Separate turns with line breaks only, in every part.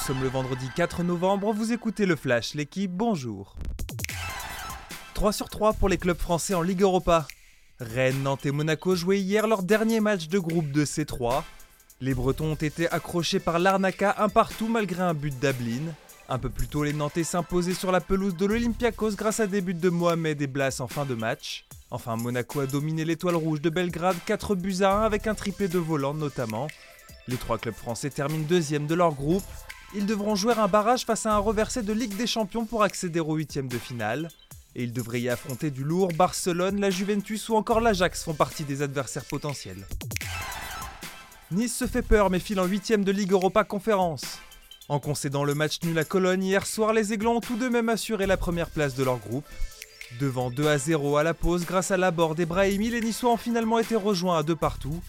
Nous sommes le vendredi 4 novembre, vous écoutez le Flash, l'équipe, bonjour. 3 sur 3 pour les clubs français en Ligue Europa. Rennes, Nantes et Monaco jouaient hier leur dernier match de groupe de C3. Les Bretons ont été accrochés par l'Arnaca un partout malgré un but d'Ablin. Un peu plus tôt, les Nantais s'imposaient sur la pelouse de l'Olympiakos grâce à des buts de Mohamed et Blas en fin de match. Enfin, Monaco a dominé l'étoile rouge de Belgrade 4 buts à 1 avec un triplé de volant notamment. Les trois clubs français terminent deuxième de leur groupe. Ils devront jouer un barrage face à un reversé de Ligue des Champions pour accéder au huitième de finale. Et ils devraient y affronter du lourd. Barcelone, la Juventus ou encore l'Ajax font partie des adversaires potentiels. Nice se fait peur mais file en huitième de Ligue Europa Conférence. En concédant le match nul à Cologne hier soir, les Aiglons ont tout de même assuré la première place de leur groupe. Devant 2 à 0 à la pause grâce à l'abord des Brahimi, les Niçois ont finalement été rejoints à deux partout.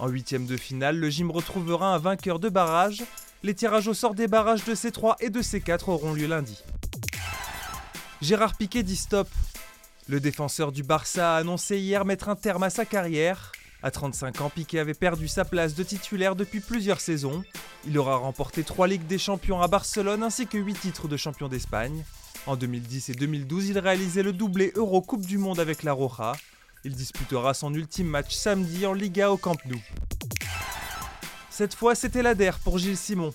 En huitième de finale, le gym retrouvera un vainqueur de barrage. Les tirages au sort des barrages de C3 et de C4 auront lieu lundi. Gérard Piquet dit stop. Le défenseur du Barça a annoncé hier mettre un terme à sa carrière. À 35 ans, Piquet avait perdu sa place de titulaire depuis plusieurs saisons. Il aura remporté 3 Ligues des Champions à Barcelone ainsi que 8 titres de champion d'Espagne. En 2010 et 2012, il réalisait le doublé Euro Coupe du Monde avec la Roja. Il disputera son ultime match samedi en Liga au Camp Nou. Cette fois, c'était l'ADER pour Gilles Simon.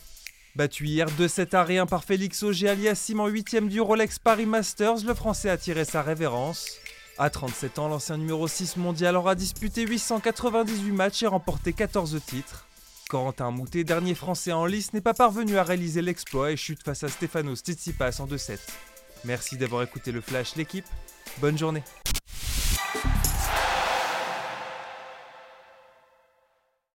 Battu hier 2-7 à rien par Félix Auger-Aliassime en 8ème du Rolex Paris Masters, le Français a tiré sa révérence. À 37 ans, l'ancien numéro 6 mondial aura disputé 898 matchs et remporté 14 titres. Corentin Moutet, dernier Français en lice, n'est pas parvenu à réaliser l'exploit et chute face à Stefanos Tsitsipas en 2-7. Merci d'avoir écouté le Flash l'équipe. Bonne journée.